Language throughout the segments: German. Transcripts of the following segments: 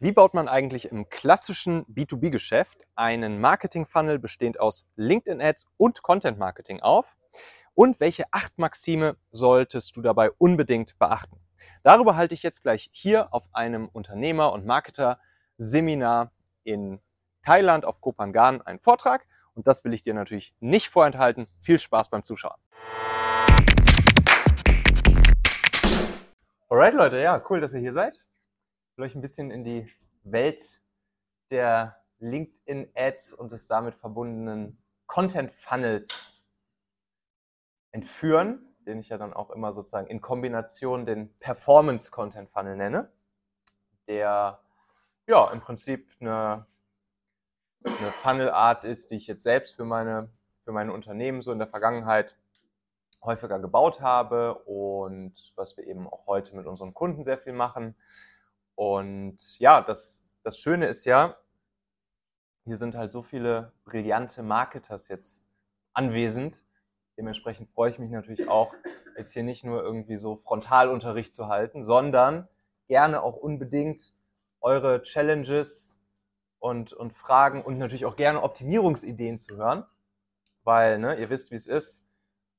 Wie baut man eigentlich im klassischen B2B-Geschäft einen Marketing-Funnel bestehend aus LinkedIn-Ads und Content-Marketing auf? Und welche acht Maxime solltest du dabei unbedingt beachten? Darüber halte ich jetzt gleich hier auf einem Unternehmer- und Marketer-Seminar in Thailand auf Kopangan einen Vortrag. Und das will ich dir natürlich nicht vorenthalten. Viel Spaß beim Zuschauen. Alright, Leute, ja, cool, dass ihr hier seid will euch ein bisschen in die Welt der LinkedIn-Ads und des damit verbundenen Content-Funnels entführen, den ich ja dann auch immer sozusagen in Kombination den Performance-Content-Funnel nenne, der ja im Prinzip eine, eine Funnel-Art ist, die ich jetzt selbst für meine, für meine Unternehmen so in der Vergangenheit häufiger gebaut habe und was wir eben auch heute mit unseren Kunden sehr viel machen. Und ja, das, das Schöne ist ja, hier sind halt so viele brillante Marketers jetzt anwesend. Dementsprechend freue ich mich natürlich auch, jetzt hier nicht nur irgendwie so Frontalunterricht zu halten, sondern gerne auch unbedingt eure Challenges und, und Fragen und natürlich auch gerne Optimierungsideen zu hören. Weil, ne, ihr wisst, wie es ist.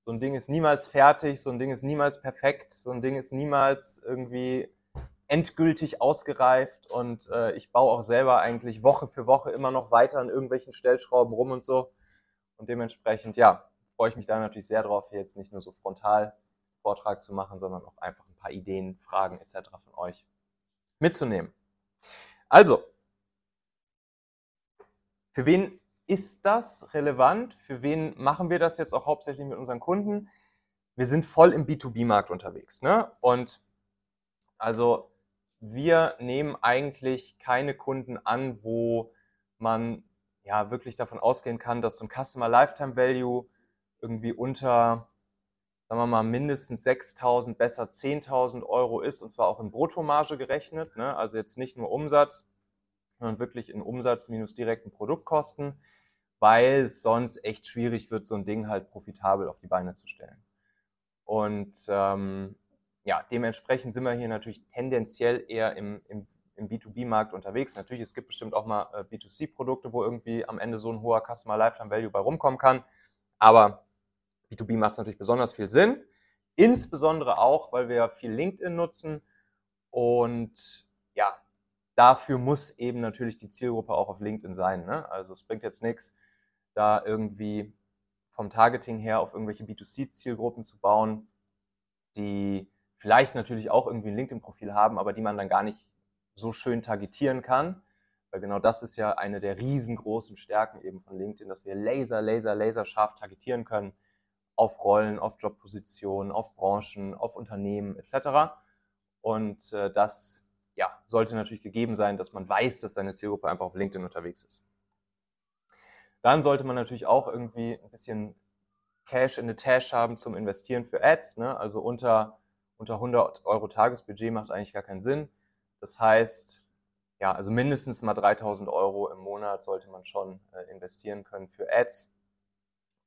So ein Ding ist niemals fertig, so ein Ding ist niemals perfekt, so ein Ding ist niemals irgendwie endgültig ausgereift und äh, ich baue auch selber eigentlich Woche für Woche immer noch weiter an irgendwelchen Stellschrauben rum und so. Und dementsprechend, ja, freue ich mich da natürlich sehr drauf, hier jetzt nicht nur so frontal Vortrag zu machen, sondern auch einfach ein paar Ideen, Fragen etc. von euch mitzunehmen. Also, für wen ist das relevant? Für wen machen wir das jetzt auch hauptsächlich mit unseren Kunden? Wir sind voll im B2B-Markt unterwegs. Ne? Und also wir nehmen eigentlich keine Kunden an, wo man ja wirklich davon ausgehen kann, dass so ein Customer Lifetime Value irgendwie unter, sagen wir mal, mindestens 6.000, besser 10.000 Euro ist und zwar auch in Bruttomarge gerechnet, ne? also jetzt nicht nur Umsatz, sondern wirklich in Umsatz minus direkten Produktkosten, weil es sonst echt schwierig wird, so ein Ding halt profitabel auf die Beine zu stellen. Und ähm, ja, dementsprechend sind wir hier natürlich tendenziell eher im, im, im B2B-Markt unterwegs. Natürlich, es gibt bestimmt auch mal äh, B2C-Produkte, wo irgendwie am Ende so ein hoher Customer Lifetime Value bei rumkommen kann. Aber B2B macht natürlich besonders viel Sinn. Insbesondere auch, weil wir viel LinkedIn nutzen. Und ja, dafür muss eben natürlich die Zielgruppe auch auf LinkedIn sein. Ne? Also es bringt jetzt nichts, da irgendwie vom Targeting her auf irgendwelche B2C-Zielgruppen zu bauen, die vielleicht natürlich auch irgendwie ein LinkedIn-Profil haben, aber die man dann gar nicht so schön targetieren kann. Weil genau das ist ja eine der riesengroßen Stärken eben von LinkedIn, dass wir laser, laser, laser scharf targetieren können auf Rollen, auf Jobpositionen, auf Branchen, auf Unternehmen etc. Und äh, das ja, sollte natürlich gegeben sein, dass man weiß, dass seine Zielgruppe einfach auf LinkedIn unterwegs ist. Dann sollte man natürlich auch irgendwie ein bisschen Cash in the Tash haben zum Investieren für Ads. Ne? Also unter unter 100 Euro Tagesbudget macht eigentlich gar keinen Sinn. Das heißt, ja, also mindestens mal 3000 Euro im Monat sollte man schon äh, investieren können für Ads.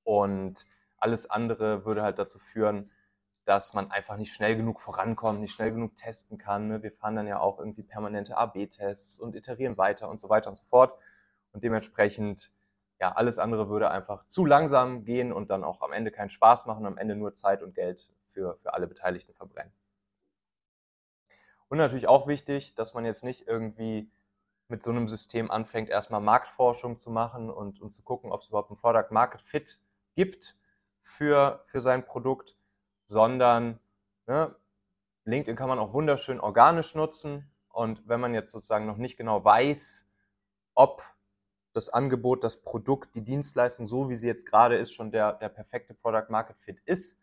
Und alles andere würde halt dazu führen, dass man einfach nicht schnell genug vorankommt, nicht schnell genug testen kann. Ne? Wir fahren dann ja auch irgendwie permanente AB-Tests und iterieren weiter und so weiter und so fort. Und dementsprechend, ja, alles andere würde einfach zu langsam gehen und dann auch am Ende keinen Spaß machen, am Ende nur Zeit und Geld für, für alle Beteiligten verbrennen. Und natürlich auch wichtig, dass man jetzt nicht irgendwie mit so einem System anfängt, erstmal Marktforschung zu machen und, und zu gucken, ob es überhaupt ein Product Market Fit gibt für, für sein Produkt, sondern ne, LinkedIn kann man auch wunderschön organisch nutzen. Und wenn man jetzt sozusagen noch nicht genau weiß, ob das Angebot, das Produkt, die Dienstleistung, so wie sie jetzt gerade ist, schon der, der perfekte Product Market Fit ist,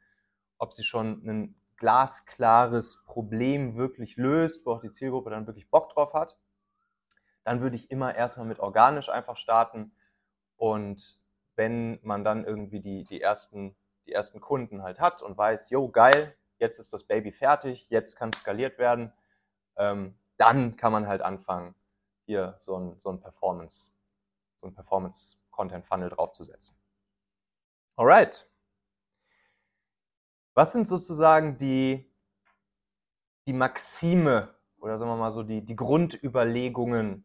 ob sie schon ein glasklares Problem wirklich löst, wo auch die Zielgruppe dann wirklich Bock drauf hat, dann würde ich immer erstmal mit organisch einfach starten. Und wenn man dann irgendwie die, die, ersten, die ersten Kunden halt hat und weiß, jo, geil, jetzt ist das Baby fertig, jetzt kann es skaliert werden, ähm, dann kann man halt anfangen, hier so ein, so ein Performance, so ein Performance-Content-Funnel draufzusetzen. Alright. Was sind sozusagen die, die Maxime oder sagen wir mal so die, die Grundüberlegungen,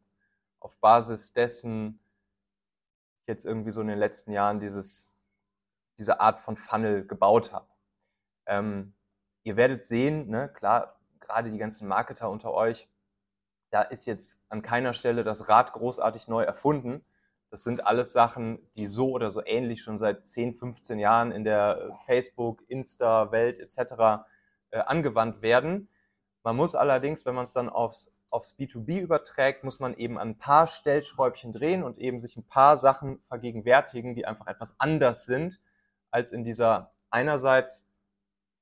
auf Basis dessen jetzt irgendwie so in den letzten Jahren dieses, diese Art von Funnel gebaut habe. Ähm, ihr werdet sehen, ne, klar, gerade die ganzen Marketer unter euch, da ist jetzt an keiner Stelle das Rad großartig neu erfunden. Das sind alles Sachen, die so oder so ähnlich schon seit 10, 15 Jahren in der äh, Facebook, Insta-Welt etc. Äh, angewandt werden. Man muss allerdings, wenn man es dann aufs, aufs B2B überträgt, muss man eben an ein paar Stellschräubchen drehen und eben sich ein paar Sachen vergegenwärtigen, die einfach etwas anders sind als in dieser einerseits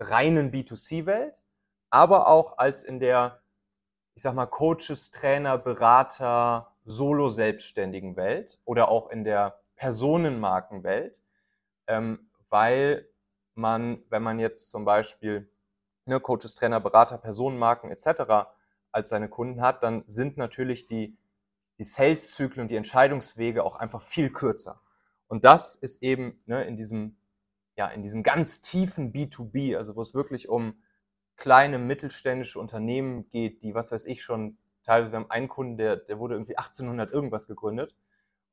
reinen B2C-Welt, aber auch als in der, ich sag mal, Coaches, Trainer, Berater, Solo-Selbstständigen Welt oder auch in der Personenmarkenwelt, ähm, weil man, wenn man jetzt zum Beispiel ne, Coaches, Trainer, Berater, Personenmarken etc. als seine Kunden hat, dann sind natürlich die, die Sales-Zyklen und die Entscheidungswege auch einfach viel kürzer. Und das ist eben ne, in, diesem, ja, in diesem ganz tiefen B2B, also wo es wirklich um kleine mittelständische Unternehmen geht, die, was weiß ich, schon teilweise, wir haben einen Kunden, der, der wurde irgendwie 1800 irgendwas gegründet.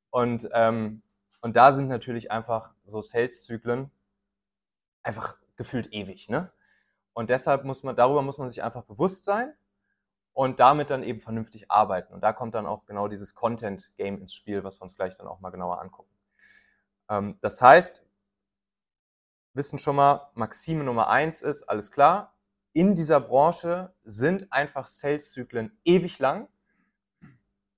Und, ähm, und da sind natürlich einfach so Sales-Zyklen einfach gefühlt ewig. Ne? Und deshalb muss man, darüber muss man sich einfach bewusst sein und damit dann eben vernünftig arbeiten. Und da kommt dann auch genau dieses Content-Game ins Spiel, was wir uns gleich dann auch mal genauer angucken. Ähm, das heißt, wissen schon mal, Maxime Nummer eins ist, alles klar, in dieser Branche sind einfach Sales-Zyklen ewig lang.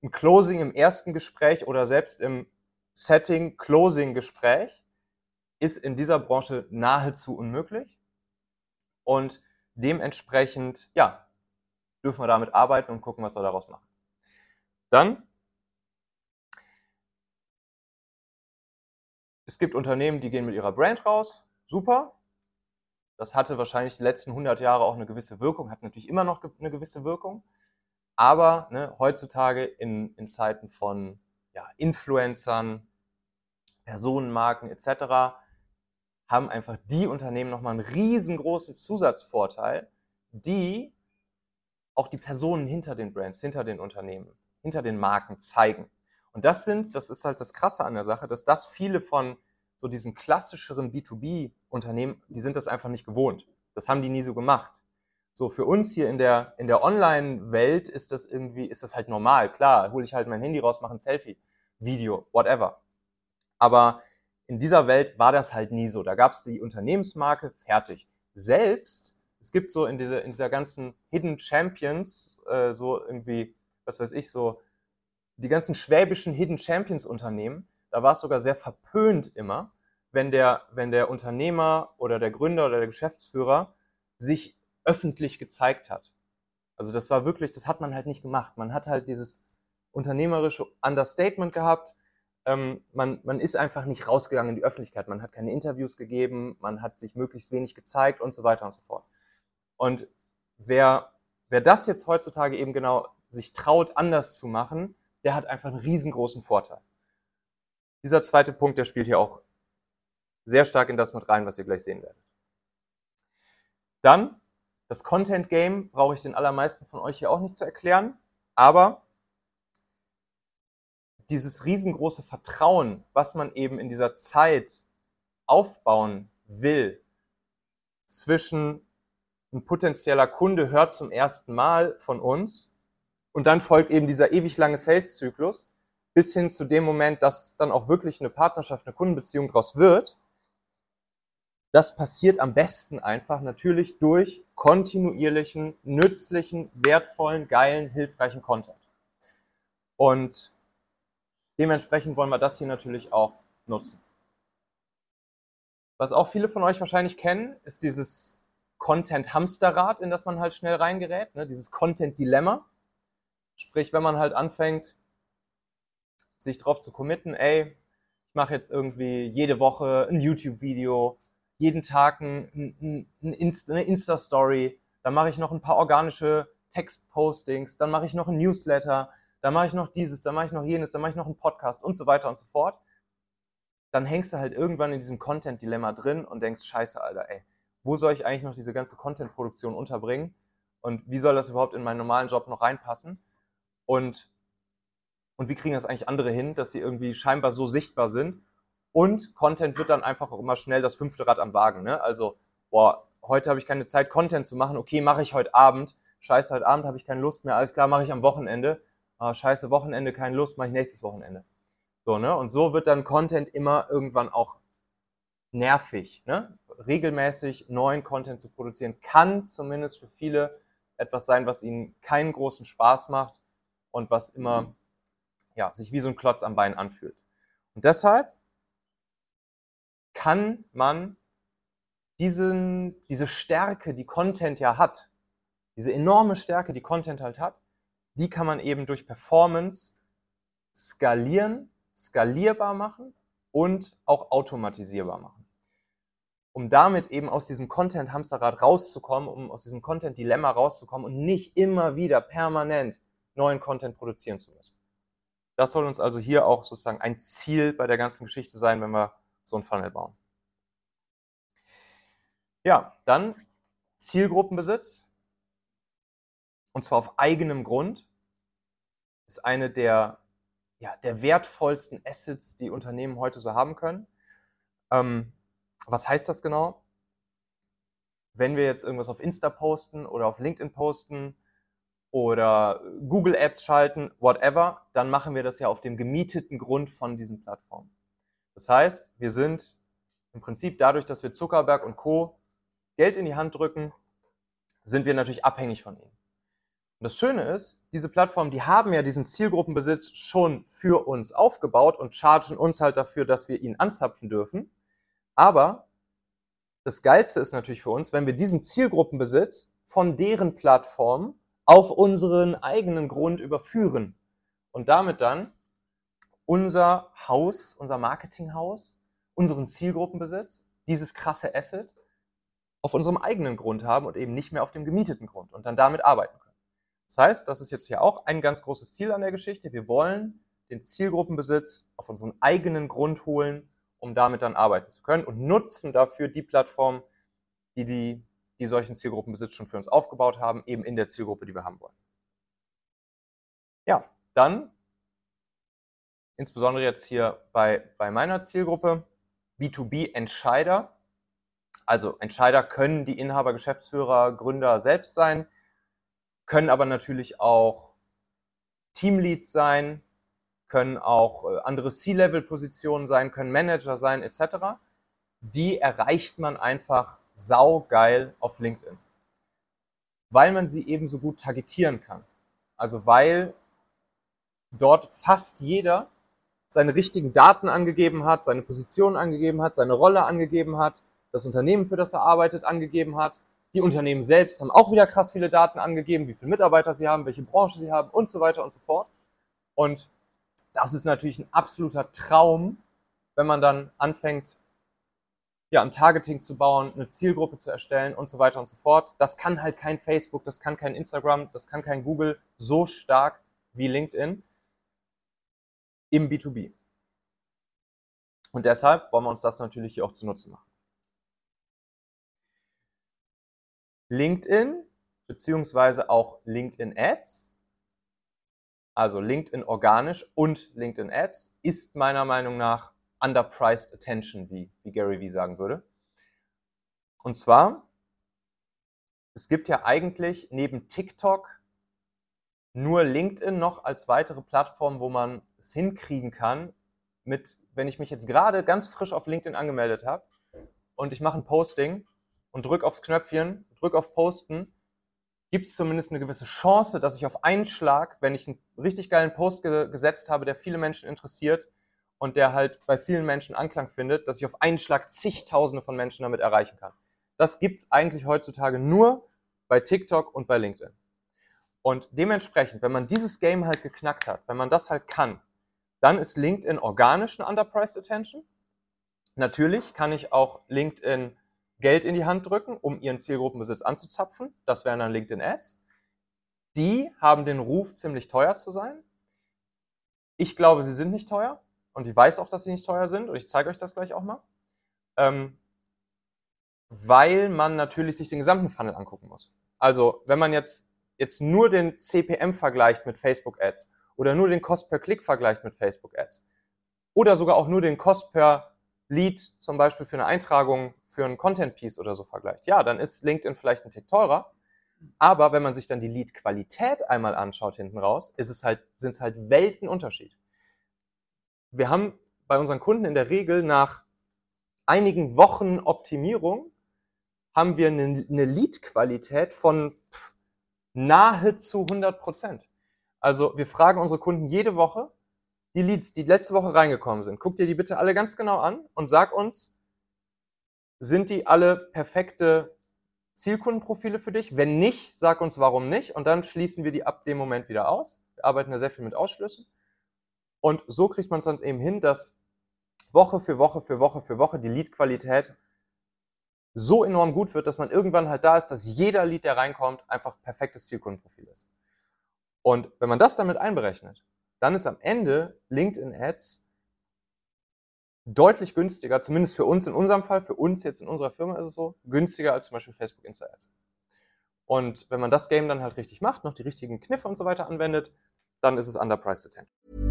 Ein Closing im ersten Gespräch oder selbst im Setting Closing-Gespräch ist in dieser Branche nahezu unmöglich. Und dementsprechend, ja, dürfen wir damit arbeiten und gucken, was wir daraus machen. Dann, es gibt Unternehmen, die gehen mit ihrer Brand raus. Super. Das hatte wahrscheinlich die letzten 100 Jahre auch eine gewisse Wirkung, hat natürlich immer noch eine gewisse Wirkung. Aber ne, heutzutage in, in Zeiten von ja, Influencern, Personenmarken etc haben einfach die Unternehmen nochmal einen riesengroßen Zusatzvorteil, die auch die Personen hinter den Brands, hinter den Unternehmen, hinter den Marken zeigen. Und das sind, das ist halt das Krasse an der Sache, dass das viele von so diesen klassischeren B2B-Unternehmen, die sind das einfach nicht gewohnt. Das haben die nie so gemacht. So für uns hier in der, in der Online-Welt ist das irgendwie, ist das halt normal. Klar, hole ich halt mein Handy raus, mache ein Selfie, Video, whatever. Aber in dieser Welt war das halt nie so. Da gab es die Unternehmensmarke, fertig. Selbst, es gibt so in dieser, in dieser ganzen Hidden Champions, äh, so irgendwie, was weiß ich, so die ganzen schwäbischen Hidden Champions Unternehmen, da war es sogar sehr verpönt immer, wenn der, wenn der Unternehmer oder der Gründer oder der Geschäftsführer sich öffentlich gezeigt hat. Also das war wirklich, das hat man halt nicht gemacht. Man hat halt dieses unternehmerische Understatement gehabt ähm, man, man ist einfach nicht rausgegangen in die Öffentlichkeit. Man hat keine Interviews gegeben, man hat sich möglichst wenig gezeigt und so weiter und so fort. Und wer, wer das jetzt heutzutage eben genau sich traut, anders zu machen, der hat einfach einen riesengroßen Vorteil. Dieser zweite Punkt, der spielt hier auch sehr stark in das mit rein, was ihr gleich sehen werdet. Dann, das Content Game brauche ich den allermeisten von euch hier auch nicht zu erklären, aber dieses riesengroße Vertrauen, was man eben in dieser Zeit aufbauen will, zwischen ein potenzieller Kunde hört zum ersten Mal von uns und dann folgt eben dieser ewig lange Sales-Zyklus bis hin zu dem Moment, dass dann auch wirklich eine Partnerschaft, eine Kundenbeziehung daraus wird. Das passiert am besten einfach natürlich durch kontinuierlichen, nützlichen, wertvollen, geilen, hilfreichen Content. Und Dementsprechend wollen wir das hier natürlich auch nutzen. Was auch viele von euch wahrscheinlich kennen, ist dieses Content-Hamsterrad, in das man halt schnell reingerät, ne? dieses Content-Dilemma. Sprich, wenn man halt anfängt, sich darauf zu committen, ey, ich mache jetzt irgendwie jede Woche ein YouTube-Video, jeden Tag ein, ein, ein Insta, eine Insta-Story, dann mache ich noch ein paar organische Text-Postings, dann mache ich noch ein Newsletter, dann mache ich noch dieses, dann mache ich noch jenes, dann mache ich noch einen Podcast und so weiter und so fort, dann hängst du halt irgendwann in diesem Content-Dilemma drin und denkst, scheiße, Alter, ey, wo soll ich eigentlich noch diese ganze Content-Produktion unterbringen? Und wie soll das überhaupt in meinen normalen Job noch reinpassen? Und, und wie kriegen das eigentlich andere hin, dass sie irgendwie scheinbar so sichtbar sind? Und Content wird dann einfach auch immer schnell das fünfte Rad am Wagen. Ne? Also, boah, heute habe ich keine Zeit, Content zu machen. Okay, mache ich heute Abend. Scheiße, heute Abend habe ich keine Lust mehr. Alles klar, mache ich am Wochenende. Ah, scheiße, Wochenende, keine Lust, mache ich nächstes Wochenende. So, ne? Und so wird dann Content immer irgendwann auch nervig. Ne? Regelmäßig neuen Content zu produzieren, kann zumindest für viele etwas sein, was ihnen keinen großen Spaß macht und was immer ja, sich wie so ein Klotz am Bein anfühlt. Und deshalb kann man diesen, diese Stärke, die Content ja hat, diese enorme Stärke, die Content halt hat, die kann man eben durch Performance skalieren, skalierbar machen und auch automatisierbar machen. Um damit eben aus diesem Content-Hamsterrad rauszukommen, um aus diesem Content-Dilemma rauszukommen und nicht immer wieder permanent neuen Content produzieren zu müssen. Das soll uns also hier auch sozusagen ein Ziel bei der ganzen Geschichte sein, wenn wir so ein Funnel bauen. Ja, dann Zielgruppenbesitz. Und zwar auf eigenem Grund. Ist eine der, ja, der wertvollsten Assets, die Unternehmen heute so haben können. Ähm, was heißt das genau? Wenn wir jetzt irgendwas auf Insta posten oder auf LinkedIn posten oder Google Ads schalten, whatever, dann machen wir das ja auf dem gemieteten Grund von diesen Plattformen. Das heißt, wir sind im Prinzip dadurch, dass wir Zuckerberg und Co. Geld in die Hand drücken, sind wir natürlich abhängig von ihnen. Und das Schöne ist, diese Plattformen, die haben ja diesen Zielgruppenbesitz schon für uns aufgebaut und chargen uns halt dafür, dass wir ihn anzapfen dürfen. Aber das Geilste ist natürlich für uns, wenn wir diesen Zielgruppenbesitz von deren Plattform auf unseren eigenen Grund überführen und damit dann unser Haus, unser Marketinghaus, unseren Zielgruppenbesitz, dieses krasse Asset auf unserem eigenen Grund haben und eben nicht mehr auf dem gemieteten Grund und dann damit arbeiten können. Das heißt, das ist jetzt hier auch ein ganz großes Ziel an der Geschichte. Wir wollen den Zielgruppenbesitz auf unseren eigenen Grund holen, um damit dann arbeiten zu können und nutzen dafür die Plattform, die, die, die solchen Zielgruppenbesitz schon für uns aufgebaut haben, eben in der Zielgruppe, die wir haben wollen. Ja, dann insbesondere jetzt hier bei, bei meiner Zielgruppe B2B-Entscheider. Also Entscheider können die Inhaber, Geschäftsführer, Gründer selbst sein, können aber natürlich auch Teamleads sein, können auch äh, andere C-Level-Positionen sein, können Manager sein, etc. Die erreicht man einfach saugeil auf LinkedIn, weil man sie eben so gut targetieren kann. Also weil dort fast jeder seine richtigen Daten angegeben hat, seine Position angegeben hat, seine Rolle angegeben hat, das Unternehmen, für das er arbeitet, angegeben hat. Die Unternehmen selbst haben auch wieder krass viele Daten angegeben, wie viele Mitarbeiter sie haben, welche Branche sie haben und so weiter und so fort. Und das ist natürlich ein absoluter Traum, wenn man dann anfängt, ja, ein Targeting zu bauen, eine Zielgruppe zu erstellen und so weiter und so fort. Das kann halt kein Facebook, das kann kein Instagram, das kann kein Google so stark wie LinkedIn im B2B. Und deshalb wollen wir uns das natürlich hier auch zunutze machen. LinkedIn beziehungsweise auch LinkedIn Ads, also LinkedIn organisch und LinkedIn Ads, ist meiner Meinung nach underpriced attention, wie, wie Gary Vee sagen würde. Und zwar, es gibt ja eigentlich neben TikTok nur LinkedIn noch als weitere Plattform, wo man es hinkriegen kann, mit, wenn ich mich jetzt gerade ganz frisch auf LinkedIn angemeldet habe und ich mache ein Posting und drücke aufs Knöpfchen, drücke auf Posten, gibt es zumindest eine gewisse Chance, dass ich auf einen Schlag, wenn ich einen richtig geilen Post ge gesetzt habe, der viele Menschen interessiert und der halt bei vielen Menschen Anklang findet, dass ich auf einen Schlag zigtausende von Menschen damit erreichen kann. Das gibt es eigentlich heutzutage nur bei TikTok und bei LinkedIn. Und dementsprechend, wenn man dieses Game halt geknackt hat, wenn man das halt kann, dann ist LinkedIn organisch eine Underpriced Attention. Natürlich kann ich auch LinkedIn Geld in die Hand drücken, um ihren Zielgruppenbesitz anzuzapfen. Das wären dann LinkedIn Ads. Die haben den Ruf, ziemlich teuer zu sein. Ich glaube, sie sind nicht teuer und ich weiß auch, dass sie nicht teuer sind und ich zeige euch das gleich auch mal. Ähm, weil man natürlich sich den gesamten Funnel angucken muss. Also, wenn man jetzt, jetzt nur den CPM vergleicht mit Facebook Ads oder nur den Cost per Klick vergleicht mit Facebook Ads oder sogar auch nur den Cost per Lead zum Beispiel für eine Eintragung für ein Content Piece oder so vergleicht, ja, dann ist LinkedIn vielleicht ein Tick teurer. Aber wenn man sich dann die Lead-Qualität einmal anschaut hinten raus, ist es halt, sind es halt Weltenunterschied. Wir haben bei unseren Kunden in der Regel nach einigen Wochen Optimierung haben wir eine, eine Lead-Qualität von nahezu 100 Prozent. Also wir fragen unsere Kunden jede Woche, die Leads, die letzte Woche reingekommen sind, guck dir die bitte alle ganz genau an und sag uns, sind die alle perfekte Zielkundenprofile für dich? Wenn nicht, sag uns warum nicht und dann schließen wir die ab dem Moment wieder aus. Wir arbeiten ja sehr viel mit Ausschlüssen. Und so kriegt man es dann eben hin, dass Woche für Woche für Woche für Woche die Leadqualität so enorm gut wird, dass man irgendwann halt da ist, dass jeder Lead, der reinkommt, einfach perfektes Zielkundenprofil ist. Und wenn man das damit einberechnet, dann ist am Ende LinkedIn Ads deutlich günstiger, zumindest für uns in unserem Fall, für uns jetzt in unserer Firma ist es so, günstiger als zum Beispiel Facebook Insta Ads. Und wenn man das Game dann halt richtig macht, noch die richtigen Kniffe und so weiter anwendet, dann ist es underpriced attention.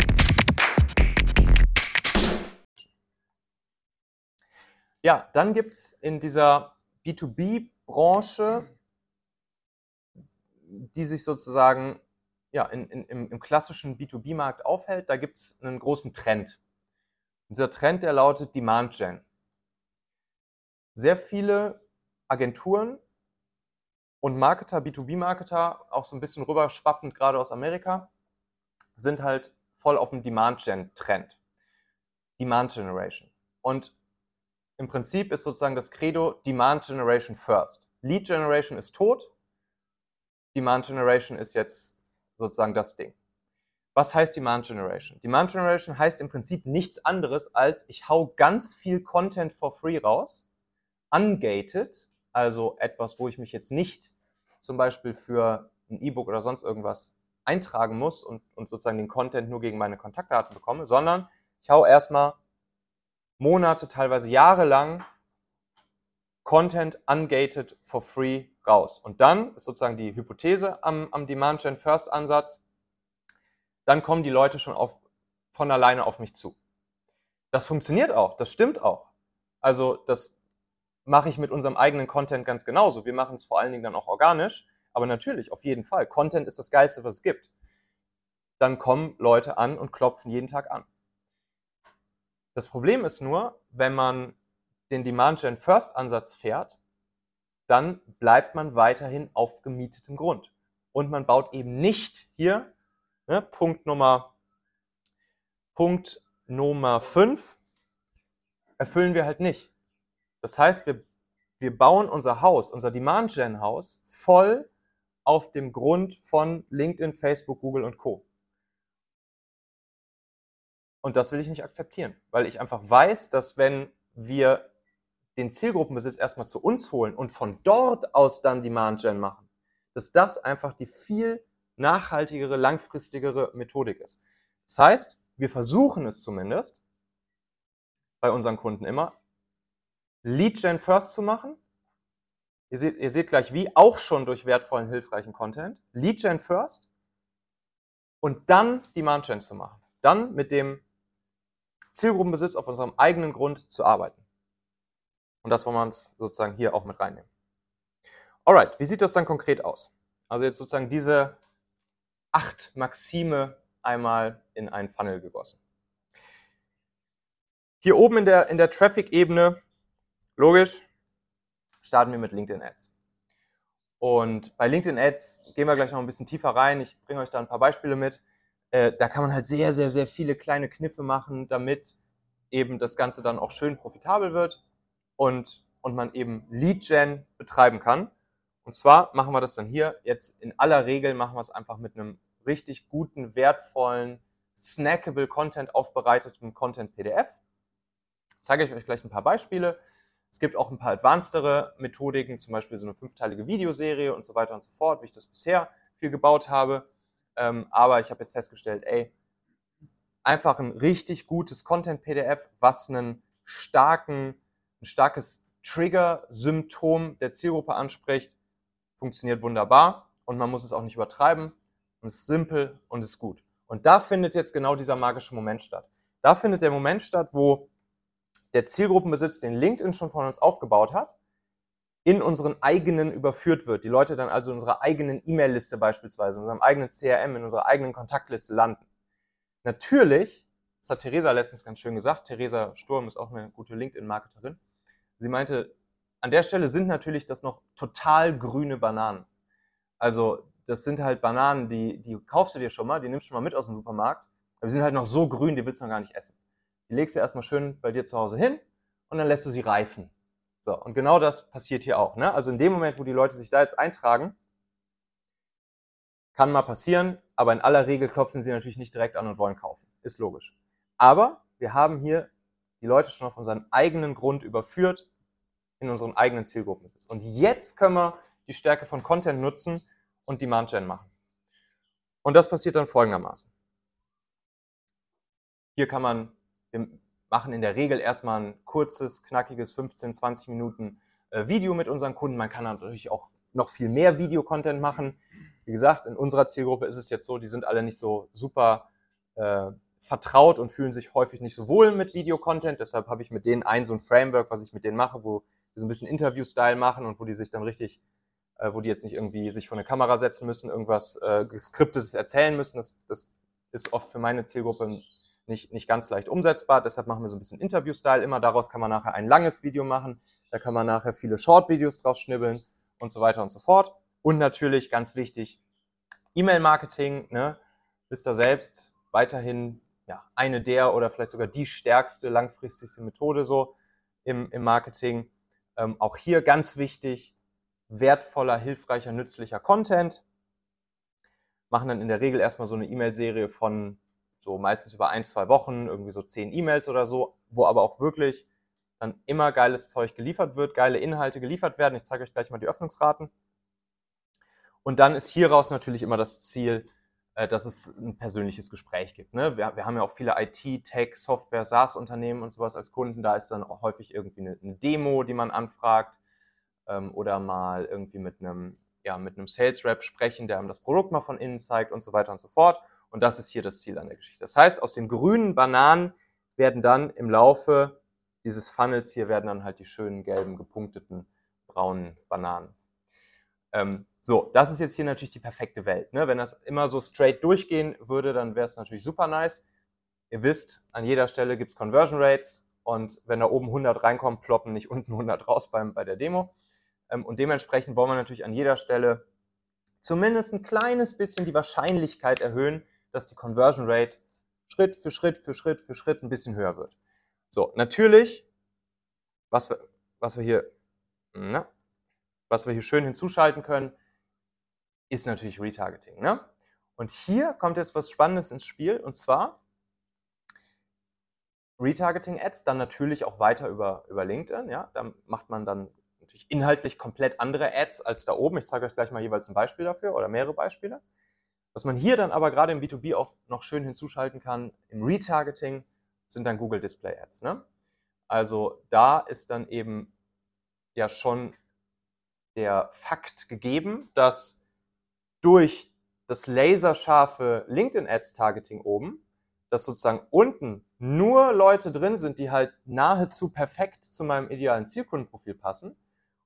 Ja, dann gibt es in dieser B2B-Branche, die sich sozusagen ja, in, in, im, im klassischen B2B-Markt aufhält, da gibt es einen großen Trend. Und dieser Trend, der lautet Demand Gen. Sehr viele Agenturen und Marketer, B2B-Marketer, auch so ein bisschen rüber schwappend gerade aus Amerika, sind halt voll auf dem Demand Gen-Trend. Demand Generation. Und im Prinzip ist sozusagen das Credo Demand Generation first. Lead Generation ist tot, Demand Generation ist jetzt sozusagen das Ding. Was heißt Demand Generation? Demand Generation heißt im Prinzip nichts anderes als, ich hau ganz viel Content for free raus, ungated, also etwas, wo ich mich jetzt nicht zum Beispiel für ein E-Book oder sonst irgendwas eintragen muss und, und sozusagen den Content nur gegen meine Kontaktdaten bekomme, sondern ich hau erstmal Monate, teilweise jahrelang Content ungated for free raus. Und dann ist sozusagen die Hypothese am, am Demand Gen First Ansatz, dann kommen die Leute schon auf, von alleine auf mich zu. Das funktioniert auch, das stimmt auch. Also das mache ich mit unserem eigenen Content ganz genauso. Wir machen es vor allen Dingen dann auch organisch, aber natürlich, auf jeden Fall. Content ist das Geilste, was es gibt. Dann kommen Leute an und klopfen jeden Tag an. Das Problem ist nur, wenn man den Demand-Gen-First-Ansatz fährt, dann bleibt man weiterhin auf gemietetem Grund. Und man baut eben nicht hier, ne, Punkt Nummer, Punkt Nummer 5, erfüllen wir halt nicht. Das heißt, wir, wir bauen unser Haus, unser Demand-Gen-Haus voll auf dem Grund von LinkedIn, Facebook, Google und Co. Und das will ich nicht akzeptieren, weil ich einfach weiß, dass wenn wir den Zielgruppenbesitz erstmal zu uns holen und von dort aus dann Demand Gen machen, dass das einfach die viel nachhaltigere, langfristigere Methodik ist. Das heißt, wir versuchen es zumindest bei unseren Kunden immer, Lead Gen first zu machen. Ihr seht, ihr seht gleich wie, auch schon durch wertvollen, hilfreichen Content. Lead Gen first und dann Demand Gen zu machen. Dann mit dem Zielgruppenbesitz auf unserem eigenen Grund zu arbeiten. Und das wollen wir uns sozusagen hier auch mit reinnehmen. Alright, wie sieht das dann konkret aus? Also jetzt sozusagen diese acht Maxime einmal in einen Funnel gegossen. Hier oben in der, in der Traffic-Ebene, logisch, starten wir mit LinkedIn Ads. Und bei LinkedIn Ads gehen wir gleich noch ein bisschen tiefer rein. Ich bringe euch da ein paar Beispiele mit. Äh, da kann man halt sehr, sehr, sehr viele kleine Kniffe machen, damit eben das Ganze dann auch schön profitabel wird und, und man eben Lead Gen betreiben kann. Und zwar machen wir das dann hier jetzt in aller Regel machen wir es einfach mit einem richtig guten, wertvollen, snackable Content aufbereiteten Content PDF. Zeige ich euch gleich ein paar Beispiele. Es gibt auch ein paar advancedere Methodiken, zum Beispiel so eine fünfteilige Videoserie und so weiter und so fort, wie ich das bisher viel gebaut habe. Ähm, aber ich habe jetzt festgestellt, ey, einfach ein richtig gutes Content-PDF, was einen starken, ein starkes Trigger-Symptom der Zielgruppe anspricht, funktioniert wunderbar und man muss es auch nicht übertreiben und es ist simpel und ist gut. Und da findet jetzt genau dieser magische Moment statt. Da findet der Moment statt, wo der Zielgruppenbesitz, den LinkedIn schon von uns aufgebaut hat, in unseren eigenen überführt wird. Die Leute dann also in unserer eigenen E-Mail-Liste beispielsweise, in unserem eigenen CRM, in unserer eigenen Kontaktliste landen. Natürlich, das hat Theresa letztens ganz schön gesagt, Theresa Sturm ist auch eine gute LinkedIn-Marketerin. Sie meinte, an der Stelle sind natürlich das noch total grüne Bananen. Also das sind halt Bananen, die, die kaufst du dir schon mal, die nimmst du schon mal mit aus dem Supermarkt, aber die sind halt noch so grün, die willst du noch gar nicht essen. Die legst du erstmal schön bei dir zu Hause hin und dann lässt du sie reifen. So, und genau das passiert hier auch. Ne? Also in dem Moment, wo die Leute sich da jetzt eintragen, kann mal passieren, aber in aller Regel klopfen sie natürlich nicht direkt an und wollen kaufen. Ist logisch. Aber wir haben hier die Leute schon auf unseren eigenen Grund überführt, in unseren eigenen Zielgruppen Und jetzt können wir die Stärke von Content nutzen und Demand Gen machen. Und das passiert dann folgendermaßen. Hier kann man, machen in der Regel erstmal ein kurzes, knackiges 15, 20 Minuten äh, Video mit unseren Kunden. Man kann natürlich auch noch viel mehr Videocontent machen. Wie gesagt, in unserer Zielgruppe ist es jetzt so, die sind alle nicht so super äh, vertraut und fühlen sich häufig nicht so wohl mit Videocontent. Deshalb habe ich mit denen ein so ein Framework, was ich mit denen mache, wo wir so ein bisschen Interview-Style machen und wo die sich dann richtig, äh, wo die jetzt nicht irgendwie sich vor eine Kamera setzen müssen, irgendwas äh, geskriptetes erzählen müssen. Das, das ist oft für meine Zielgruppe nicht, nicht ganz leicht umsetzbar. Deshalb machen wir so ein bisschen Interview-Style immer. Daraus kann man nachher ein langes Video machen. Da kann man nachher viele Short-Videos draus schnibbeln und so weiter und so fort. Und natürlich, ganz wichtig, E-Mail-Marketing. Ne? Wisst ihr selbst, weiterhin ja, eine der oder vielleicht sogar die stärkste, langfristigste Methode so im, im Marketing. Ähm, auch hier ganz wichtig, wertvoller, hilfreicher, nützlicher Content. Machen dann in der Regel erstmal so eine E-Mail-Serie von so meistens über ein, zwei Wochen, irgendwie so zehn E-Mails oder so, wo aber auch wirklich dann immer geiles Zeug geliefert wird, geile Inhalte geliefert werden. Ich zeige euch gleich mal die Öffnungsraten. Und dann ist hieraus natürlich immer das Ziel, äh, dass es ein persönliches Gespräch gibt. Ne? Wir, wir, haben ja auch viele IT, Tech, Software, SaaS-Unternehmen und sowas als Kunden. Da ist dann auch häufig irgendwie eine, eine Demo, die man anfragt ähm, oder mal irgendwie mit einem, ja, mit einem Sales Rep sprechen, der einem das Produkt mal von innen zeigt und so weiter und so fort. Und das ist hier das Ziel an der Geschichte. Das heißt, aus den grünen Bananen werden dann im Laufe dieses Funnels hier werden dann halt die schönen gelben gepunkteten braunen Bananen. Ähm, so, das ist jetzt hier natürlich die perfekte Welt. Ne? Wenn das immer so straight durchgehen würde, dann wäre es natürlich super nice. Ihr wisst, an jeder Stelle gibt es Conversion Rates und wenn da oben 100 reinkommen, ploppen nicht unten 100 raus beim, bei der Demo. Ähm, und dementsprechend wollen wir natürlich an jeder Stelle zumindest ein kleines bisschen die Wahrscheinlichkeit erhöhen, dass die Conversion Rate Schritt für Schritt für Schritt für Schritt ein bisschen höher wird. So, natürlich, was wir, was wir hier, na, was wir hier schön hinzuschalten können, ist natürlich Retargeting. Ne? Und hier kommt jetzt was Spannendes ins Spiel und zwar Retargeting-Ads, dann natürlich auch weiter über, über LinkedIn. Ja? Da macht man dann natürlich inhaltlich komplett andere Ads als da oben. Ich zeige euch gleich mal jeweils ein Beispiel dafür oder mehrere Beispiele. Was man hier dann aber gerade im B2B auch noch schön hinzuschalten kann, im Retargeting, sind dann Google Display Ads. Ne? Also da ist dann eben ja schon der Fakt gegeben, dass durch das laserscharfe LinkedIn Ads Targeting oben, dass sozusagen unten nur Leute drin sind, die halt nahezu perfekt zu meinem idealen Zielkundenprofil passen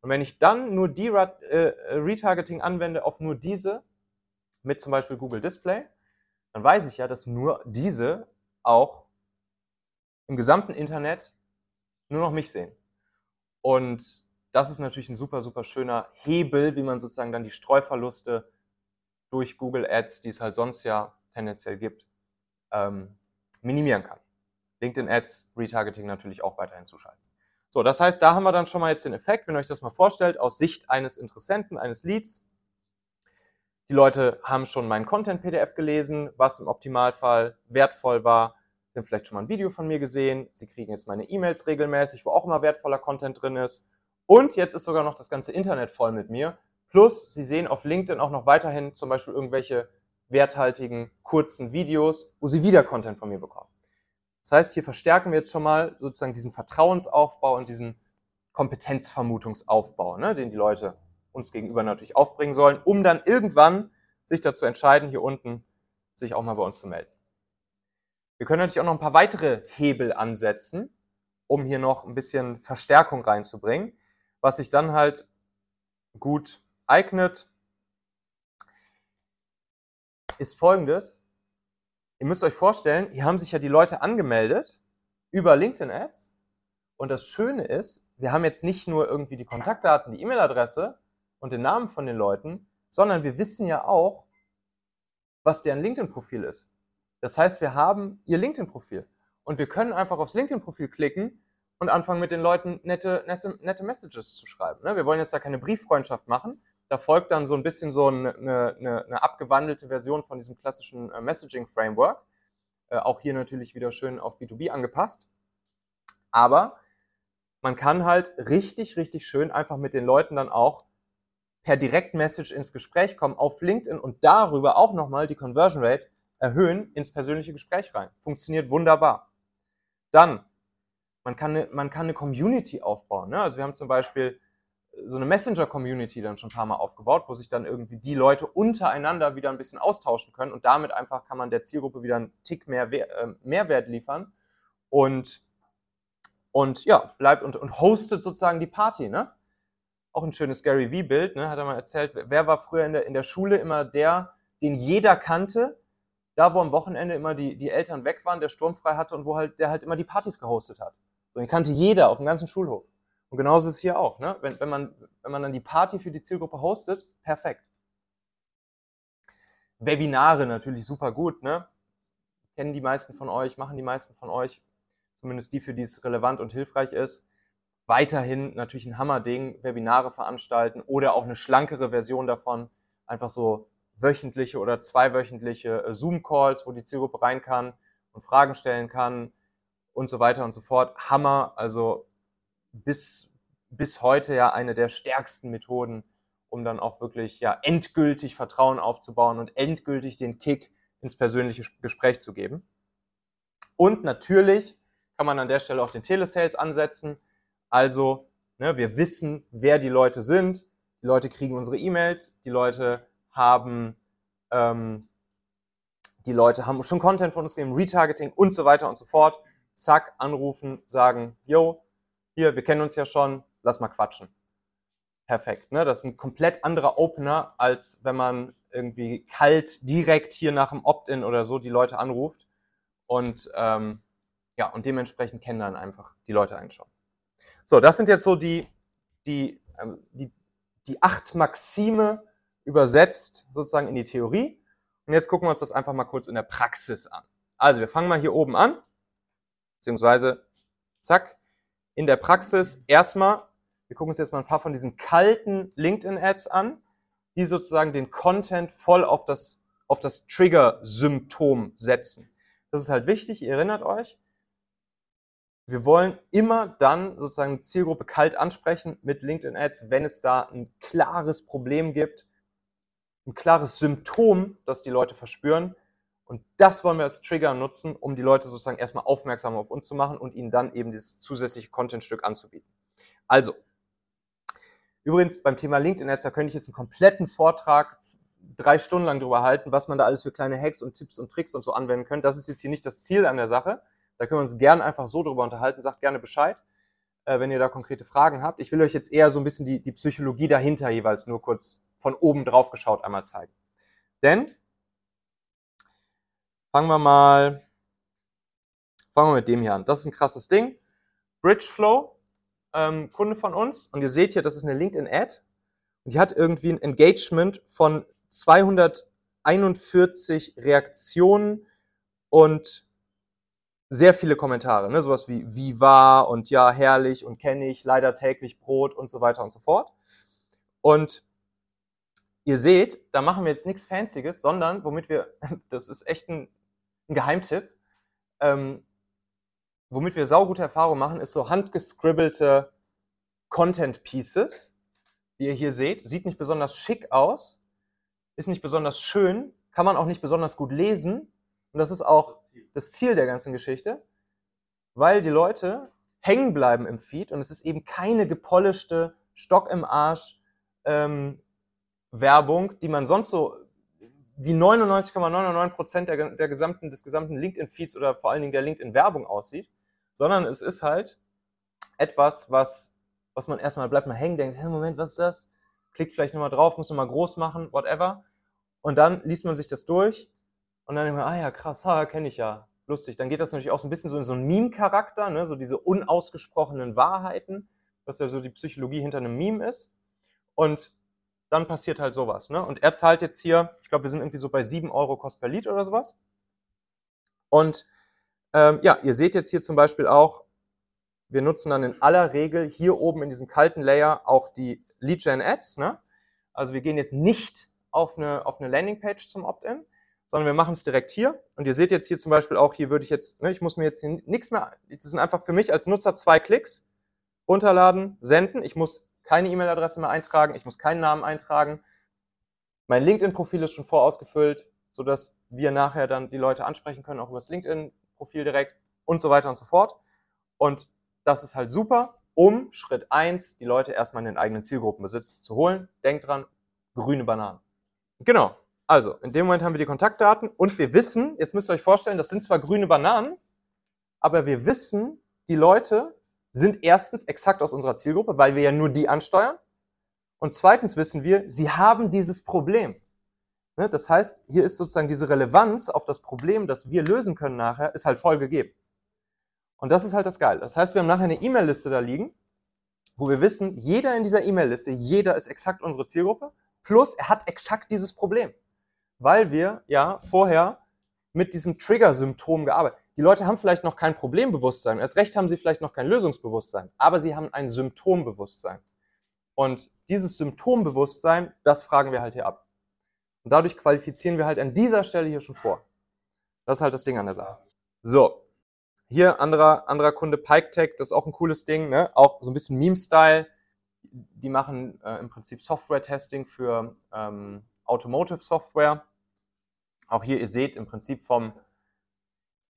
Und wenn ich dann nur die äh, Retargeting anwende auf nur diese, mit zum Beispiel Google Display, dann weiß ich ja, dass nur diese auch im gesamten Internet nur noch mich sehen. Und das ist natürlich ein super, super schöner Hebel, wie man sozusagen dann die Streuverluste durch Google Ads, die es halt sonst ja tendenziell gibt, ähm, minimieren kann. LinkedIn Ads, Retargeting natürlich auch weiterhin zuschalten. So, das heißt, da haben wir dann schon mal jetzt den Effekt, wenn ihr euch das mal vorstellt, aus Sicht eines Interessenten, eines Leads. Die Leute haben schon meinen Content-PDF gelesen, was im Optimalfall wertvoll war. Sie haben vielleicht schon mal ein Video von mir gesehen. Sie kriegen jetzt meine E-Mails regelmäßig, wo auch immer wertvoller Content drin ist. Und jetzt ist sogar noch das ganze Internet voll mit mir. Plus, Sie sehen auf LinkedIn auch noch weiterhin zum Beispiel irgendwelche werthaltigen, kurzen Videos, wo Sie wieder Content von mir bekommen. Das heißt, hier verstärken wir jetzt schon mal sozusagen diesen Vertrauensaufbau und diesen Kompetenzvermutungsaufbau, ne, den die Leute uns gegenüber natürlich aufbringen sollen, um dann irgendwann sich dazu entscheiden, hier unten sich auch mal bei uns zu melden. Wir können natürlich auch noch ein paar weitere Hebel ansetzen, um hier noch ein bisschen Verstärkung reinzubringen, was sich dann halt gut eignet, ist folgendes. Ihr müsst euch vorstellen, hier haben sich ja die Leute angemeldet über LinkedIn Ads. Und das Schöne ist, wir haben jetzt nicht nur irgendwie die Kontaktdaten, die E-Mail-Adresse und den Namen von den Leuten, sondern wir wissen ja auch, was deren LinkedIn-Profil ist. Das heißt, wir haben ihr LinkedIn-Profil. Und wir können einfach aufs LinkedIn-Profil klicken und anfangen mit den Leuten nette, nette Messages zu schreiben. Ne? Wir wollen jetzt da keine Brieffreundschaft machen, da folgt dann so ein bisschen so eine, eine, eine abgewandelte Version von diesem klassischen äh, Messaging-Framework. Äh, auch hier natürlich wieder schön auf B2B angepasst. Aber man kann halt richtig, richtig schön einfach mit den Leuten dann auch per Direktmessage ins Gespräch kommen auf LinkedIn und darüber auch nochmal die Conversion Rate erhöhen ins persönliche Gespräch rein. Funktioniert wunderbar. Dann, man kann eine, man kann eine Community aufbauen. Ne? Also wir haben zum Beispiel so eine Messenger-Community dann schon ein paar Mal aufgebaut, wo sich dann irgendwie die Leute untereinander wieder ein bisschen austauschen können und damit einfach kann man der Zielgruppe wieder einen Tick mehr äh, Mehrwert liefern und, und ja, bleibt und, und hostet sozusagen die Party, ne? Auch ein schönes Gary V-Bild, ne? Hat er mal erzählt, wer war früher in der, in der Schule immer der, den jeder kannte, da wo am Wochenende immer die, die Eltern weg waren, der sturmfrei hatte und wo halt, der halt immer die Partys gehostet hat. So, den kannte jeder auf dem ganzen Schulhof. Und genauso ist es hier auch. Ne? Wenn, wenn, man, wenn man dann die Party für die Zielgruppe hostet, perfekt. Webinare natürlich super gut. Ne? Kennen die meisten von euch, machen die meisten von euch, zumindest die, für die es relevant und hilfreich ist. Weiterhin natürlich ein Hammerding, Webinare veranstalten oder auch eine schlankere Version davon, einfach so wöchentliche oder zweiwöchentliche äh, Zoom-Calls, wo die Zielgruppe rein kann und Fragen stellen kann und so weiter und so fort. Hammer, also bis, bis heute ja eine der stärksten Methoden, um dann auch wirklich ja endgültig Vertrauen aufzubauen und endgültig den Kick ins persönliche Gespräch zu geben. Und natürlich kann man an der Stelle auch den Telesales ansetzen. Also, ne, wir wissen, wer die Leute sind. Die Leute kriegen unsere E-Mails, die Leute haben, ähm, die Leute haben schon Content von uns gegeben, Retargeting und so weiter und so fort. Zack, anrufen, sagen, yo, hier, wir kennen uns ja schon, lass mal quatschen. Perfekt. Ne? Das ist ein komplett anderer Opener, als wenn man irgendwie kalt direkt hier nach dem Opt-in oder so die Leute anruft. Und ähm, ja, und dementsprechend kennen dann einfach die Leute einen schon. So, das sind jetzt so die, die, ähm, die, die acht Maxime übersetzt sozusagen in die Theorie. Und jetzt gucken wir uns das einfach mal kurz in der Praxis an. Also, wir fangen mal hier oben an, beziehungsweise, zack, in der Praxis erstmal, wir gucken uns jetzt mal ein paar von diesen kalten LinkedIn-Ads an, die sozusagen den Content voll auf das, auf das Trigger-Symptom setzen. Das ist halt wichtig, ihr erinnert euch. Wir wollen immer dann sozusagen Zielgruppe kalt ansprechen mit LinkedIn Ads, wenn es da ein klares Problem gibt, ein klares Symptom, das die Leute verspüren, und das wollen wir als Trigger nutzen, um die Leute sozusagen erstmal aufmerksam auf uns zu machen und ihnen dann eben dieses zusätzliche Contentstück anzubieten. Also, übrigens beim Thema LinkedIn Ads, da könnte ich jetzt einen kompletten Vortrag drei Stunden lang drüber halten, was man da alles für kleine Hacks und Tipps und Tricks und so anwenden könnte. Das ist jetzt hier nicht das Ziel an der Sache. Da können wir uns gerne einfach so drüber unterhalten. Sagt gerne Bescheid. äh, wenn ihr da konkrete Fragen habt. Ich will euch jetzt eher so ein bisschen die, die Psychologie dahinter jeweils nur kurz von oben drauf geschaut einmal zeigen. Denn, fangen wir mal, fangen wir mit dem hier an. Das ist ein krasses Ding. Bridgeflow, ähm, Kunde von uns. Und ihr seht hier, das ist eine LinkedIn-Ad. Und die hat irgendwie ein Engagement von 241 Reaktionen und sehr viele Kommentare, ne? sowas wie wie war und ja, herrlich und kenne ich, leider täglich Brot und so weiter und so fort. Und ihr seht, da machen wir jetzt nichts Fancyes, sondern womit wir, das ist echt ein, ein Geheimtipp, ähm, womit wir saugute Erfahrungen machen, ist so handgescribbelte Content Pieces, wie ihr hier seht. Sieht nicht besonders schick aus, ist nicht besonders schön, kann man auch nicht besonders gut lesen. Und das ist auch das Ziel der ganzen Geschichte, weil die Leute hängen bleiben im Feed und es ist eben keine gepolischte Stock im Arsch ähm, Werbung, die man sonst so wie 99,99% der, der gesamten, des gesamten LinkedIn-Feeds oder vor allen Dingen der LinkedIn-Werbung aussieht, sondern es ist halt etwas, was, was man erstmal bleibt mal hängen, denkt, hey, Moment, was ist das? Klickt vielleicht nochmal drauf, muss nochmal groß machen, whatever. Und dann liest man sich das durch und dann denkt man, ah ja, krass, ha, kenne ich ja, lustig. Dann geht das natürlich auch so ein bisschen so in so einen Meme-Charakter, ne? so diese unausgesprochenen Wahrheiten, was ja so die Psychologie hinter einem Meme ist. Und dann passiert halt sowas. Ne? Und er zahlt jetzt hier, ich glaube, wir sind irgendwie so bei 7 Euro Kost per Lied oder sowas. Und ähm, ja, ihr seht jetzt hier zum Beispiel auch, wir nutzen dann in aller Regel hier oben in diesem kalten Layer auch die Lead Gen Ads. Ne? Also wir gehen jetzt nicht auf eine, auf eine Landingpage zum Opt-in, sondern wir machen es direkt hier. Und ihr seht jetzt hier zum Beispiel auch, hier würde ich jetzt, ne, ich muss mir jetzt nichts mehr, das sind einfach für mich als Nutzer zwei Klicks, runterladen, senden. Ich muss keine E-Mail-Adresse mehr eintragen, ich muss keinen Namen eintragen. Mein LinkedIn-Profil ist schon vorausgefüllt, sodass wir nachher dann die Leute ansprechen können, auch über das LinkedIn-Profil direkt und so weiter und so fort. Und das ist halt super, um Schritt eins die Leute erstmal in den eigenen Zielgruppenbesitz zu holen. Denkt dran, grüne Bananen. Genau. Also, in dem Moment haben wir die Kontaktdaten und wir wissen, jetzt müsst ihr euch vorstellen, das sind zwar grüne Bananen, aber wir wissen, die Leute sind erstens exakt aus unserer Zielgruppe, weil wir ja nur die ansteuern. Und zweitens wissen wir, sie haben dieses Problem. Ne, das heißt, hier ist sozusagen diese Relevanz auf das Problem, das wir lösen können nachher, ist halt voll gegeben. Und das ist halt das Geil. Das heißt, wir haben nachher eine E-Mail-Liste da liegen, wo wir wissen, jeder in dieser E-Mail-Liste, jeder ist exakt unsere Zielgruppe, plus er hat exakt dieses Problem. Weil wir ja vorher mit diesem Trigger-Symptom gearbeitet. Die Leute haben vielleicht noch kein Problembewusstsein, erst recht haben sie vielleicht noch kein Lösungsbewusstsein, aber sie haben ein Symptombewusstsein. Und dieses Symptombewusstsein, das fragen wir halt hier ab. Und dadurch qualifizieren wir halt an dieser Stelle hier schon vor. Das ist halt das Ding an der Sache. So, hier anderer, anderer Kunde, PikeTech, das ist auch ein cooles Ding, ne? auch so ein bisschen Meme-Style. Die machen äh, im Prinzip Software-Testing für ähm, Automotive-Software. Auch hier, ihr seht im Prinzip vom,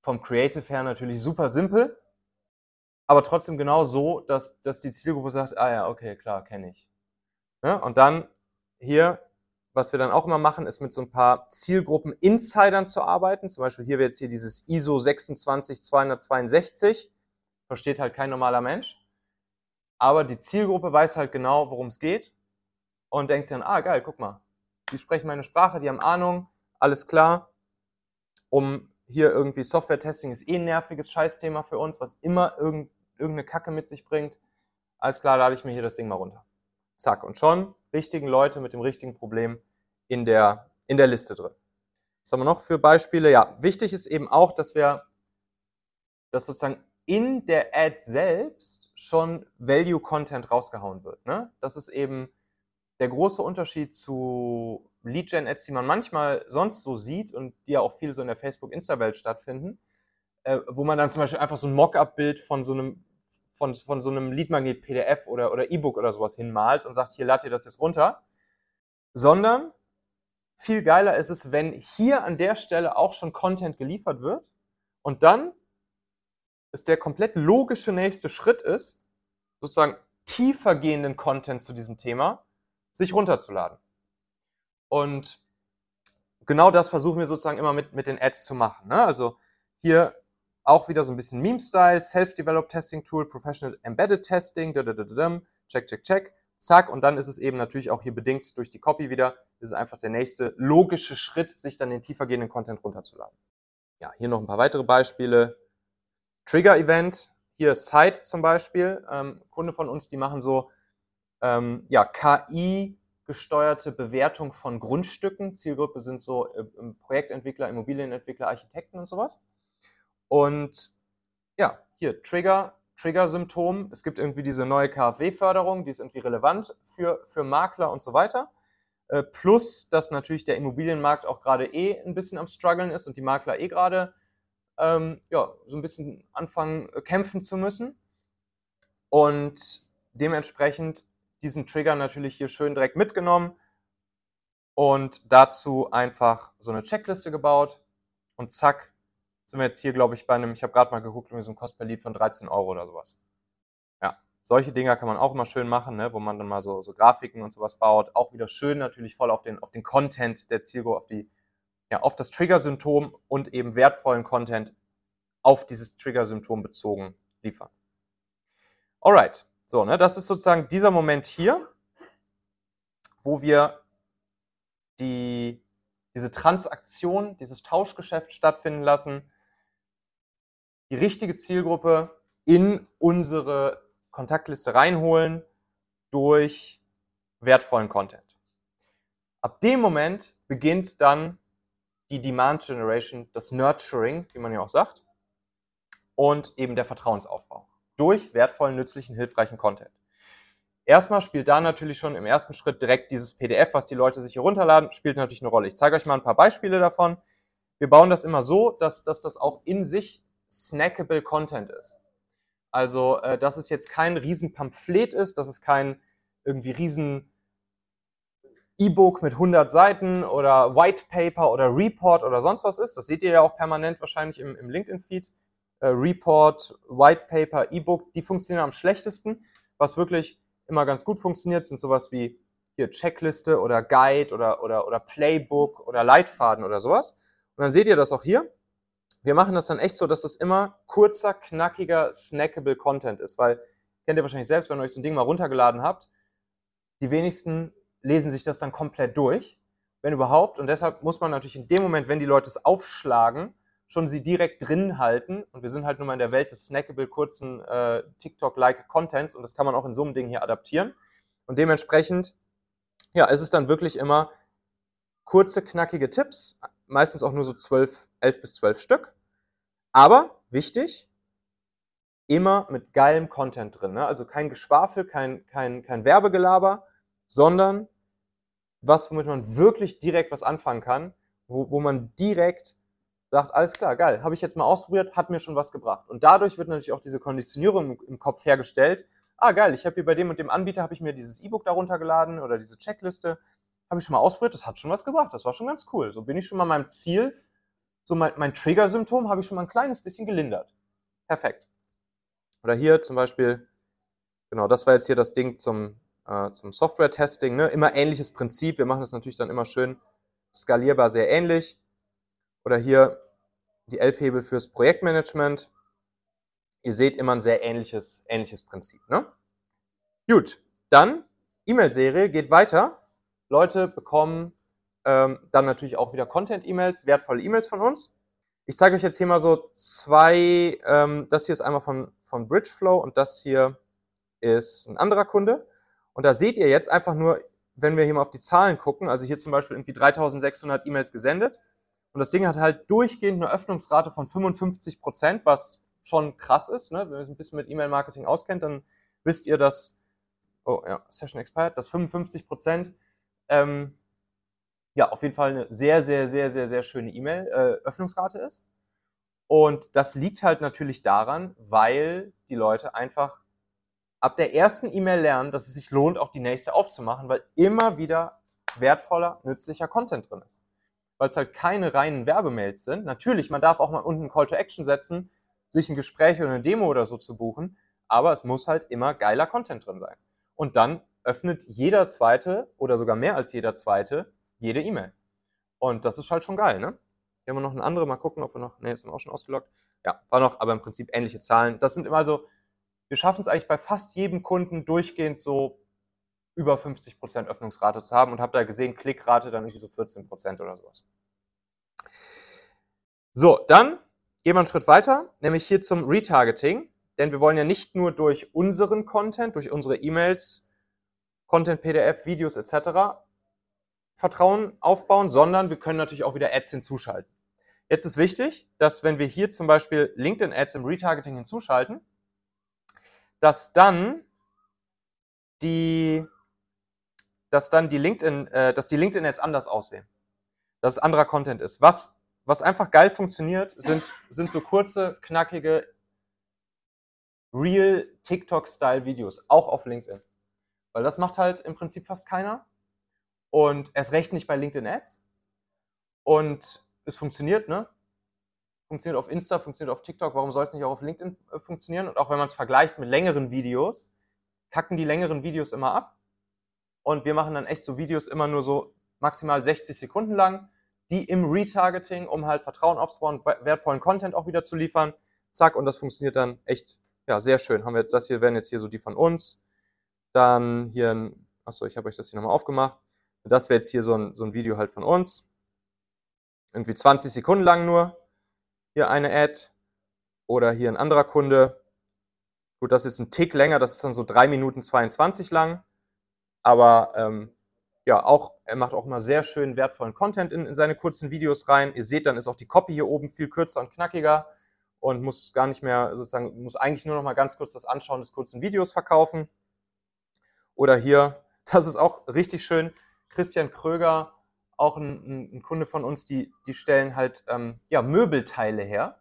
vom Creative her natürlich super simpel, aber trotzdem genau so, dass, dass die Zielgruppe sagt, ah ja, okay, klar, kenne ich. Ja, und dann hier, was wir dann auch immer machen, ist mit so ein paar Zielgruppen-Insidern zu arbeiten. Zum Beispiel hier wäre jetzt hier dieses ISO 26262, versteht halt kein normaler Mensch. Aber die Zielgruppe weiß halt genau, worum es geht und denkt sich dann, ah geil, guck mal, die sprechen meine Sprache, die haben Ahnung, alles klar. Um hier irgendwie Software-Testing ist eh ein nerviges Scheißthema für uns, was immer irgendeine Kacke mit sich bringt. Alles klar, lade ich mir hier das Ding mal runter. Zack. Und schon richtigen Leute mit dem richtigen Problem in der, in der Liste drin. Was haben wir noch für Beispiele? Ja, wichtig ist eben auch, dass wir, dass sozusagen in der Ad selbst schon Value-Content rausgehauen wird. Ne? Das ist eben der große Unterschied zu Lead-Gen-Ads, die man manchmal sonst so sieht und die ja auch viel so in der Facebook-Insta-Welt stattfinden, äh, wo man dann zum Beispiel einfach so ein Mock-up-Bild von so einem von, von so einem Leadmagnet PDF oder, oder E-Book oder sowas hinmalt und sagt, hier lad ihr das jetzt runter. Sondern viel geiler ist es, wenn hier an der Stelle auch schon Content geliefert wird und dann ist der komplett logische nächste Schritt ist, sozusagen tiefer gehenden Content zu diesem Thema sich runterzuladen. Und genau das versuchen wir sozusagen immer mit, mit den Ads zu machen. Ne? Also hier auch wieder so ein bisschen Meme-Style, Self-Developed Testing Tool, Professional Embedded Testing, check, check, check, zack. Und dann ist es eben natürlich auch hier bedingt durch die Copy wieder, ist es einfach der nächste logische Schritt, sich dann den tiefergehenden Content runterzuladen. Ja, hier noch ein paar weitere Beispiele. Trigger-Event, hier Site zum Beispiel, ähm, Kunde von uns, die machen so ähm, ja, KI-gesteuerte Bewertung von Grundstücken. Zielgruppe sind so äh, Projektentwickler, Immobilienentwickler, Architekten und sowas. Und ja, hier Trigger, Trigger-Symptom. Es gibt irgendwie diese neue KfW-Förderung, die ist irgendwie relevant für, für Makler und so weiter. Äh, plus, dass natürlich der Immobilienmarkt auch gerade eh ein bisschen am struggeln ist und die Makler eh gerade ähm, ja, so ein bisschen anfangen, äh, kämpfen zu müssen. Und dementsprechend diesen Trigger natürlich hier schön direkt mitgenommen und dazu einfach so eine Checkliste gebaut und zack, sind wir jetzt hier, glaube ich, bei einem, ich habe gerade mal geguckt, irgendwie so ein Cost per Lead von 13 Euro oder sowas. Ja, solche Dinger kann man auch immer schön machen, ne, wo man dann mal so, so Grafiken und sowas baut. Auch wieder schön natürlich voll auf den, auf den Content der Zielgruppe, auf, die, ja, auf das Trigger-Symptom und eben wertvollen Content auf dieses Trigger-Symptom bezogen liefern. Alright, so, ne, das ist sozusagen dieser Moment hier, wo wir die, diese Transaktion, dieses Tauschgeschäft stattfinden lassen die richtige Zielgruppe in unsere Kontaktliste reinholen durch wertvollen Content. Ab dem Moment beginnt dann die Demand Generation, das Nurturing, wie man ja auch sagt, und eben der Vertrauensaufbau durch wertvollen, nützlichen, hilfreichen Content. Erstmal spielt da natürlich schon im ersten Schritt direkt dieses PDF, was die Leute sich hier runterladen, spielt natürlich eine Rolle. Ich zeige euch mal ein paar Beispiele davon. Wir bauen das immer so, dass, dass das auch in sich snackable Content ist. Also, äh, dass es jetzt kein riesen Pamphlet ist, dass es kein irgendwie riesen E-Book mit 100 Seiten oder White Paper oder Report oder sonst was ist. Das seht ihr ja auch permanent wahrscheinlich im, im LinkedIn-Feed. Äh, Report, White Paper, E-Book, die funktionieren am schlechtesten. Was wirklich immer ganz gut funktioniert, sind sowas wie hier Checkliste oder Guide oder, oder, oder Playbook oder Leitfaden oder sowas. Und dann seht ihr das auch hier wir machen das dann echt so, dass das immer kurzer, knackiger, snackable Content ist, weil kennt ihr wahrscheinlich selbst, wenn ihr euch so ein Ding mal runtergeladen habt, die wenigsten lesen sich das dann komplett durch, wenn überhaupt. Und deshalb muss man natürlich in dem Moment, wenn die Leute es aufschlagen, schon sie direkt drin halten. Und wir sind halt nun mal in der Welt des snackable, kurzen äh, TikTok-like Contents und das kann man auch in so einem Ding hier adaptieren. Und dementsprechend, ja, ist es dann wirklich immer kurze, knackige Tipps, meistens auch nur so 12, 11 bis 12 Stück. Aber wichtig, immer mit geilem Content drin. Ne? Also kein Geschwafel, kein, kein, kein Werbegelaber, sondern was, womit man wirklich direkt was anfangen kann, wo, wo man direkt sagt, alles klar, geil, habe ich jetzt mal ausprobiert, hat mir schon was gebracht. Und dadurch wird natürlich auch diese Konditionierung im, Kopf hergestellt. Ah, geil, ich habe hier bei dem und dem Anbieter, habe ich mir dieses E-Book darunter geladen oder diese Checkliste habe ich schon mal ausprobiert, das hat schon was gebracht, das war schon ganz cool. So bin ich schon mal meinem Ziel, so mein, mein Trigger-Symptom habe ich schon mal ein kleines bisschen gelindert. Perfekt. Oder hier zum Beispiel, genau, das war jetzt hier das Ding zum, äh, zum Software-Testing, ne? immer ähnliches Prinzip, wir machen das natürlich dann immer schön skalierbar, sehr ähnlich. Oder hier die Elf-Hebel fürs Projektmanagement. Ihr seht immer ein sehr ähnliches, ähnliches Prinzip. Ne? Gut, dann E-Mail-Serie geht weiter. Leute bekommen ähm, dann natürlich auch wieder Content-E-Mails, wertvolle E-Mails von uns. Ich zeige euch jetzt hier mal so zwei, ähm, das hier ist einmal von, von Bridgeflow und das hier ist ein anderer Kunde. Und da seht ihr jetzt einfach nur, wenn wir hier mal auf die Zahlen gucken, also hier zum Beispiel irgendwie 3600 E-Mails gesendet. Und das Ding hat halt durchgehend eine Öffnungsrate von 55 Prozent, was schon krass ist. Ne? Wenn ihr ein bisschen mit E-Mail-Marketing auskennt, dann wisst ihr, dass, oh ja, Session Expired, dass 55 Prozent ähm, ja auf jeden Fall eine sehr, sehr, sehr, sehr, sehr schöne E-Mail-Öffnungsrate äh, ist. Und das liegt halt natürlich daran, weil die Leute einfach ab der ersten E-Mail lernen, dass es sich lohnt, auch die nächste aufzumachen, weil immer wieder wertvoller, nützlicher Content drin ist. Weil es halt keine reinen Werbemails sind. Natürlich, man darf auch mal unten Call to Action setzen, sich ein Gespräch oder eine Demo oder so zu buchen, aber es muss halt immer geiler Content drin sein. Und dann öffnet jeder zweite oder sogar mehr als jeder zweite jede E-Mail. Und das ist halt schon geil, ne? Hier haben wir noch eine andere, mal gucken, ob wir noch, ne, wir auch schon ausgeloggt. Ja, war noch, aber im Prinzip ähnliche Zahlen. Das sind immer so, wir schaffen es eigentlich bei fast jedem Kunden durchgehend so über 50% Öffnungsrate zu haben und habe da gesehen, Klickrate dann irgendwie so 14% oder sowas. So, dann gehen wir einen Schritt weiter, nämlich hier zum Retargeting. Denn wir wollen ja nicht nur durch unseren Content, durch unsere E-Mails, Content, PDF, Videos etc. Vertrauen aufbauen, sondern wir können natürlich auch wieder Ads hinzuschalten. Jetzt ist wichtig, dass wenn wir hier zum Beispiel LinkedIn Ads im Retargeting hinzuschalten, dass dann die, dass dann die LinkedIn, äh, dass die LinkedIn Ads anders aussehen, dass es anderer Content ist. Was, was einfach geil funktioniert, sind, sind so kurze, knackige, real TikTok-Style-Videos, auch auf LinkedIn. Weil das macht halt im Prinzip fast keiner. Und erst recht nicht bei LinkedIn Ads. Und es funktioniert, ne? Funktioniert auf Insta, funktioniert auf TikTok, warum soll es nicht auch auf LinkedIn äh, funktionieren? Und auch wenn man es vergleicht mit längeren Videos, kacken die längeren Videos immer ab. Und wir machen dann echt so Videos immer nur so maximal 60 Sekunden lang, die im Retargeting, um halt Vertrauen aufzubauen, wertvollen Content auch wieder zu liefern. Zack, und das funktioniert dann echt, ja, sehr schön. Haben wir jetzt, das hier wären jetzt hier so die von uns. Dann hier ein, achso, ich habe euch das hier nochmal aufgemacht. Das wäre jetzt hier so ein, so ein Video halt von uns. Irgendwie 20 Sekunden lang nur. Hier eine Ad. Oder hier ein anderer Kunde. Gut, das ist ein Tick länger, das ist dann so 3 Minuten 22 lang. Aber ähm, ja, auch, er macht auch immer sehr schön wertvollen Content in, in seine kurzen Videos rein. Ihr seht, dann ist auch die Copy hier oben viel kürzer und knackiger und muss gar nicht mehr sozusagen, muss eigentlich nur noch mal ganz kurz das Anschauen des kurzen Videos verkaufen. Oder hier, das ist auch richtig schön. Christian Kröger, auch ein, ein Kunde von uns, die, die stellen halt ähm, ja, Möbelteile her.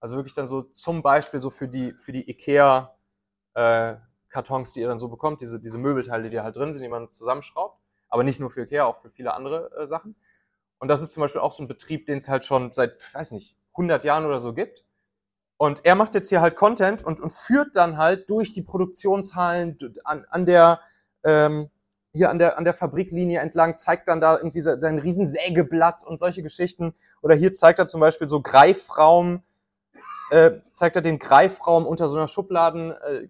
Also wirklich dann so zum Beispiel so für die, für die IKEA äh, Kartons, die ihr dann so bekommt, diese, diese Möbelteile, die halt drin sind, die man zusammenschraubt. Aber nicht nur für IKEA, auch für viele andere äh, Sachen. Und das ist zum Beispiel auch so ein Betrieb, den es halt schon seit, weiß nicht, 100 Jahren oder so gibt. Und er macht jetzt hier halt Content und, und führt dann halt durch die Produktionshallen an, an der, ähm, hier an der, an der Fabriklinie entlang, zeigt dann da irgendwie sein Riesensägeblatt und solche Geschichten. Oder hier zeigt er zum Beispiel so Greifraum, äh, zeigt er den Greifraum unter so einer Schubladen, äh,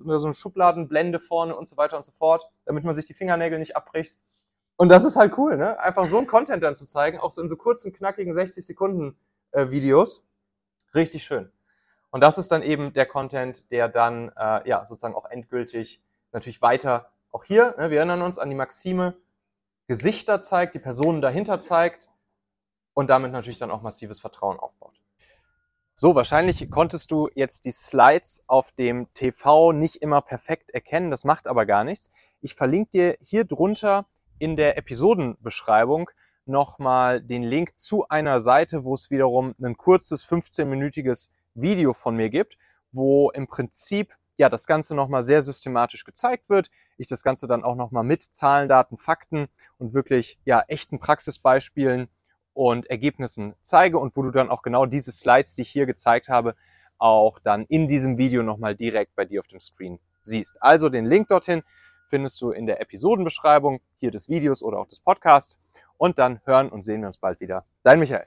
unter so einer Schubladenblende vorne und so weiter und so fort, damit man sich die Fingernägel nicht abbricht. Und das ist halt cool, ne? Einfach so ein Content dann zu zeigen, auch so in so kurzen, knackigen 60 Sekunden äh, Videos. Richtig schön. Und das ist dann eben der Content, der dann äh, ja sozusagen auch endgültig natürlich weiter, auch hier, ne, wir erinnern uns an die Maxime, Gesichter zeigt, die Personen dahinter zeigt und damit natürlich dann auch massives Vertrauen aufbaut. So, wahrscheinlich konntest du jetzt die Slides auf dem TV nicht immer perfekt erkennen, das macht aber gar nichts. Ich verlinke dir hier drunter in der Episodenbeschreibung nochmal den Link zu einer Seite, wo es wiederum ein kurzes 15-minütiges Video von mir gibt, wo im Prinzip ja das Ganze nochmal sehr systematisch gezeigt wird. Ich das Ganze dann auch nochmal mit Zahlen, Daten, Fakten und wirklich ja echten Praxisbeispielen und Ergebnissen zeige und wo du dann auch genau diese Slides, die ich hier gezeigt habe, auch dann in diesem Video nochmal direkt bei dir auf dem Screen siehst. Also den Link dorthin findest du in der Episodenbeschreibung hier des Videos oder auch des Podcasts und dann hören und sehen wir uns bald wieder. Dein Michael.